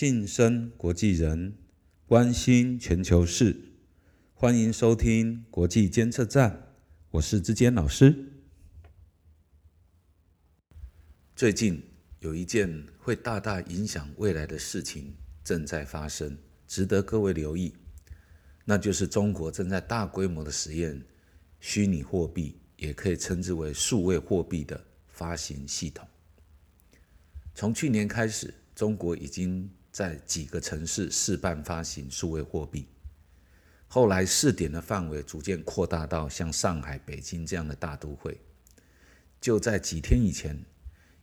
晋升国际人，关心全球事，欢迎收听国际监测站，我是志坚老师。最近有一件会大大影响未来的事情正在发生，值得各位留意，那就是中国正在大规模的实验虚拟货币，也可以称之为数位货币的发行系统。从去年开始，中国已经在几个城市试办发行数位货币，后来试点的范围逐渐扩大到像上海、北京这样的大都会。就在几天以前，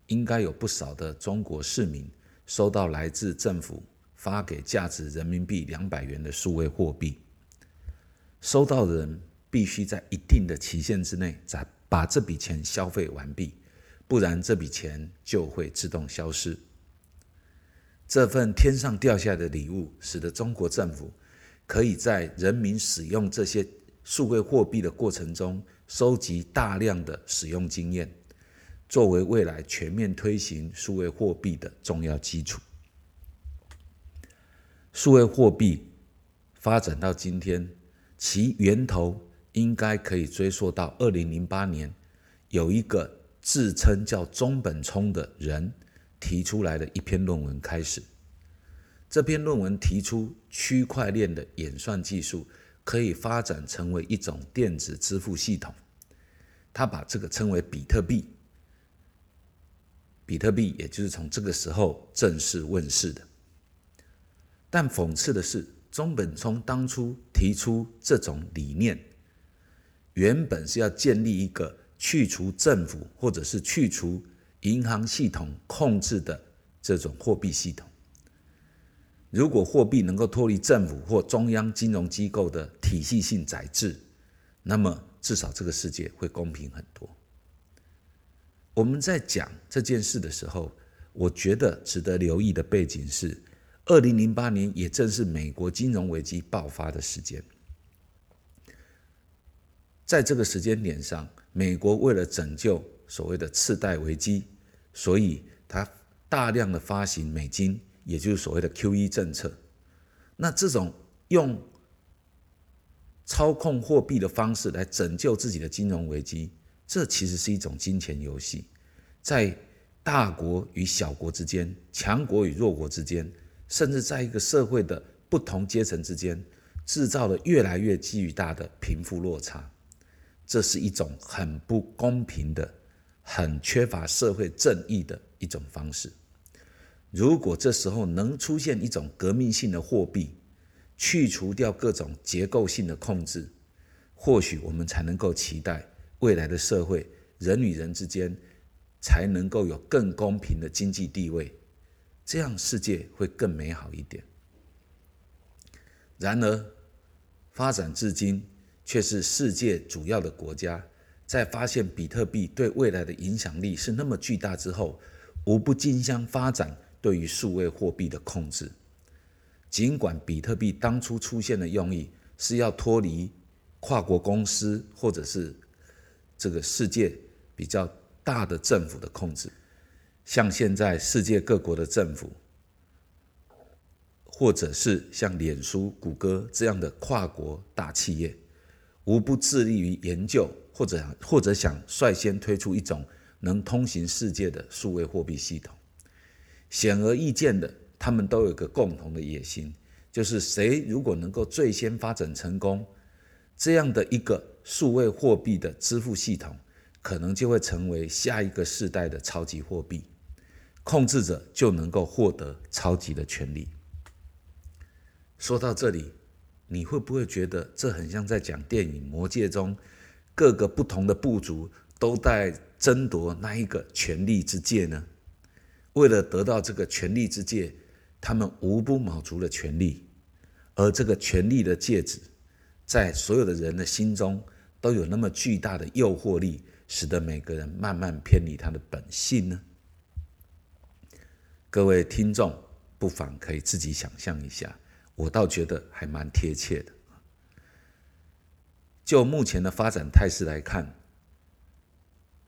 应该有不少的中国市民收到来自政府发给价值人民币两百元的数位货币，收到的人必须在一定的期限之内，再把这笔钱消费完毕。不然这笔钱就会自动消失。这份天上掉下的礼物，使得中国政府可以在人民使用这些数位货币的过程中，收集大量的使用经验，作为未来全面推行数位货币的重要基础。数位货币发展到今天，其源头应该可以追溯到二零零八年，有一个。自称叫中本聪的人提出来的一篇论文开始。这篇论文提出，区块链的演算技术可以发展成为一种电子支付系统。他把这个称为比特币。比特币也就是从这个时候正式问世的。但讽刺的是，中本聪当初提出这种理念，原本是要建立一个。去除政府或者是去除银行系统控制的这种货币系统，如果货币能够脱离政府或中央金融机构的体系性宰制，那么至少这个世界会公平很多。我们在讲这件事的时候，我觉得值得留意的背景是，二零零八年也正是美国金融危机爆发的时间，在这个时间点上。美国为了拯救所谓的次贷危机，所以它大量的发行美金，也就是所谓的 QE 政策。那这种用操控货币的方式来拯救自己的金融危机，这其实是一种金钱游戏，在大国与小国之间、强国与弱国之间，甚至在一个社会的不同阶层之间，制造了越来越巨大的贫富落差。这是一种很不公平的、很缺乏社会正义的一种方式。如果这时候能出现一种革命性的货币，去除掉各种结构性的控制，或许我们才能够期待未来的社会，人与人之间才能够有更公平的经济地位，这样世界会更美好一点。然而，发展至今。却是世界主要的国家在发现比特币对未来的影响力是那么巨大之后，无不竞相发展对于数位货币的控制。尽管比特币当初出现的用意是要脱离跨国公司或者是这个世界比较大的政府的控制，像现在世界各国的政府，或者是像脸书、谷歌这样的跨国大企业。无不致力于研究，或者或者想率先推出一种能通行世界的数位货币系统。显而易见的，他们都有个共同的野心，就是谁如果能够最先发展成功这样的一个数位货币的支付系统，可能就会成为下一个世代的超级货币，控制者就能够获得超级的权利。说到这里。你会不会觉得这很像在讲电影《魔戒》中各个不同的部族都在争夺那一个权力之戒呢？为了得到这个权力之戒，他们无不卯足了全力。而这个权力的戒指，在所有的人的心中都有那么巨大的诱惑力，使得每个人慢慢偏离他的本性呢？各位听众，不妨可以自己想象一下。我倒觉得还蛮贴切的。就目前的发展态势来看，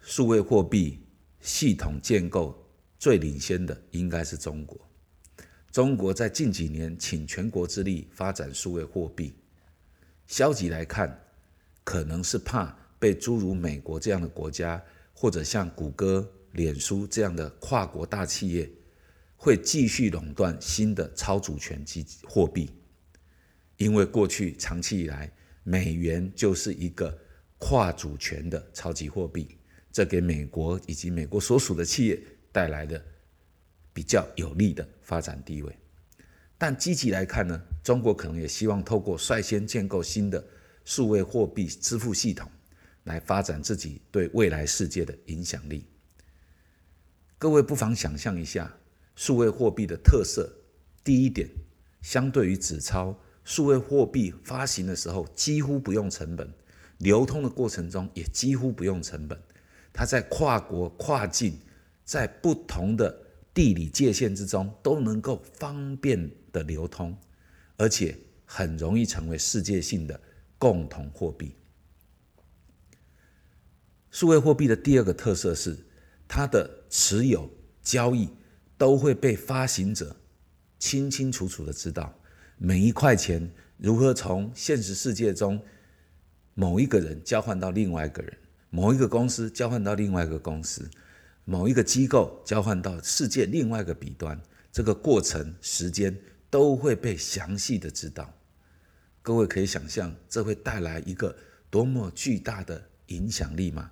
数位货币系统建构最领先的应该是中国。中国在近几年倾全国之力发展数位货币，消极来看，可能是怕被诸如美国这样的国家，或者像谷歌、脸书这样的跨国大企业，会继续垄断新的超主权基货币。因为过去长期以来，美元就是一个跨主权的超级货币，这给美国以及美国所属的企业带来的。比较有利的发展地位，但积极来看呢，中国可能也希望透过率先建构新的数位货币支付系统，来发展自己对未来世界的影响力。各位不妨想象一下，数位货币的特色：第一点，相对于纸钞，数位货币发行的时候几乎不用成本，流通的过程中也几乎不用成本，它在跨国、跨境，在不同的。地理界限之中都能够方便的流通，而且很容易成为世界性的共同货币。数位货币的第二个特色是，它的持有交易都会被发行者清清楚楚的知道，每一块钱如何从现实世界中某一个人交换到另外一个人，某一个公司交换到另外一个公司。某一个机构交换到世界另外一个彼端，这个过程时间都会被详细的知道。各位可以想象，这会带来一个多么巨大的影响力吗？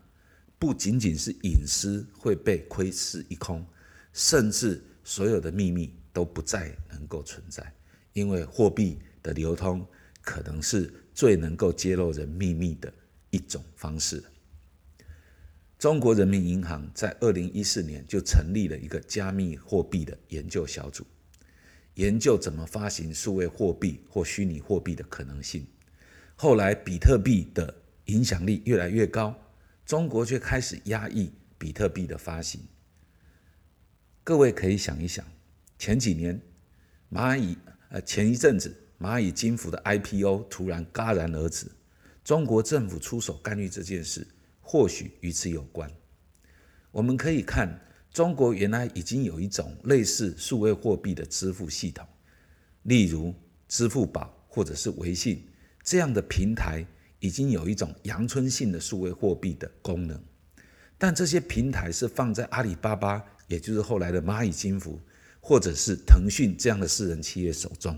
不仅仅是隐私会被窥视一空，甚至所有的秘密都不再能够存在，因为货币的流通可能是最能够揭露人秘密的一种方式。中国人民银行在二零一四年就成立了一个加密货币的研究小组，研究怎么发行数位货币或虚拟货币的可能性。后来，比特币的影响力越来越高，中国却开始压抑比特币的发行。各位可以想一想，前几年蚂蚁呃前一阵子蚂蚁金服的 IPO 突然戛然而止，中国政府出手干预这件事。或许与此有关。我们可以看，中国原来已经有一种类似数位货币的支付系统，例如支付宝或者是微信这样的平台，已经有一种阳春性的数位货币的功能。但这些平台是放在阿里巴巴，也就是后来的蚂蚁金服，或者是腾讯这样的私人企业手中，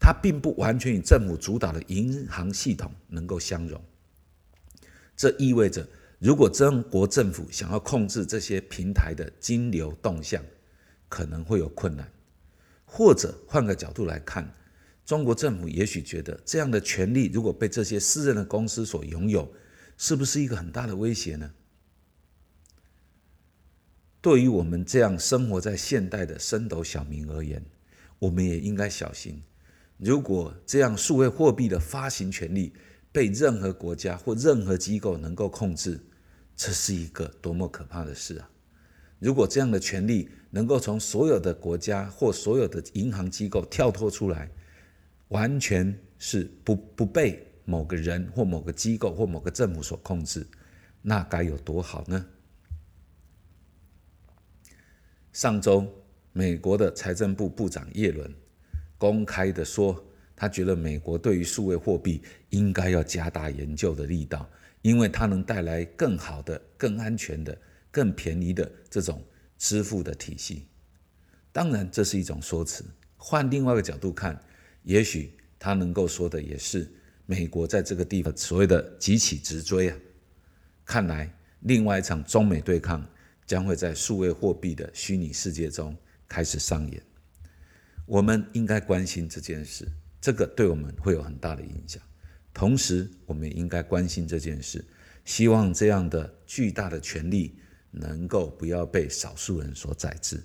它并不完全与政府主导的银行系统能够相容。这意味着，如果中国政府想要控制这些平台的金流动向，可能会有困难。或者换个角度来看，中国政府也许觉得这样的权利如果被这些私人的公司所拥有，是不是一个很大的威胁呢？对于我们这样生活在现代的升斗小民而言，我们也应该小心。如果这样数位货币的发行权利，被任何国家或任何机构能够控制，这是一个多么可怕的事啊！如果这样的权利能够从所有的国家或所有的银行机构跳脱出来，完全是不不被某个人或某个机构或某个政府所控制，那该有多好呢？上周，美国的财政部部长耶伦公开的说。他觉得美国对于数位货币应该要加大研究的力道，因为它能带来更好的、更安全的、更便宜的这种支付的体系。当然，这是一种说辞。换另外一个角度看，也许他能够说的也是美国在这个地方所谓的急起直追啊。看来，另外一场中美对抗将会在数位货币的虚拟世界中开始上演。我们应该关心这件事。这个对我们会有很大的影响，同时我们也应该关心这件事，希望这样的巨大的权力能够不要被少数人所宰制，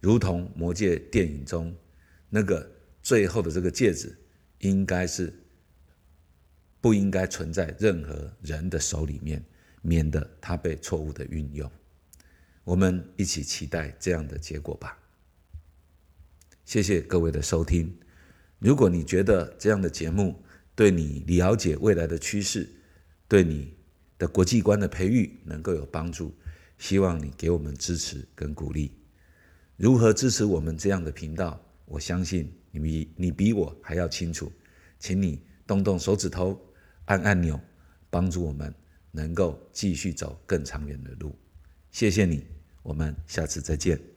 如同魔戒电影中那个最后的这个戒指，应该是不应该存在任何人的手里面，免得它被错误的运用。我们一起期待这样的结果吧。谢谢各位的收听。如果你觉得这样的节目对你了解未来的趋势，对你的国际观的培育能够有帮助，希望你给我们支持跟鼓励。如何支持我们这样的频道？我相信你比你比我还要清楚，请你动动手指头，按按钮，帮助我们能够继续走更长远的路。谢谢你，我们下次再见。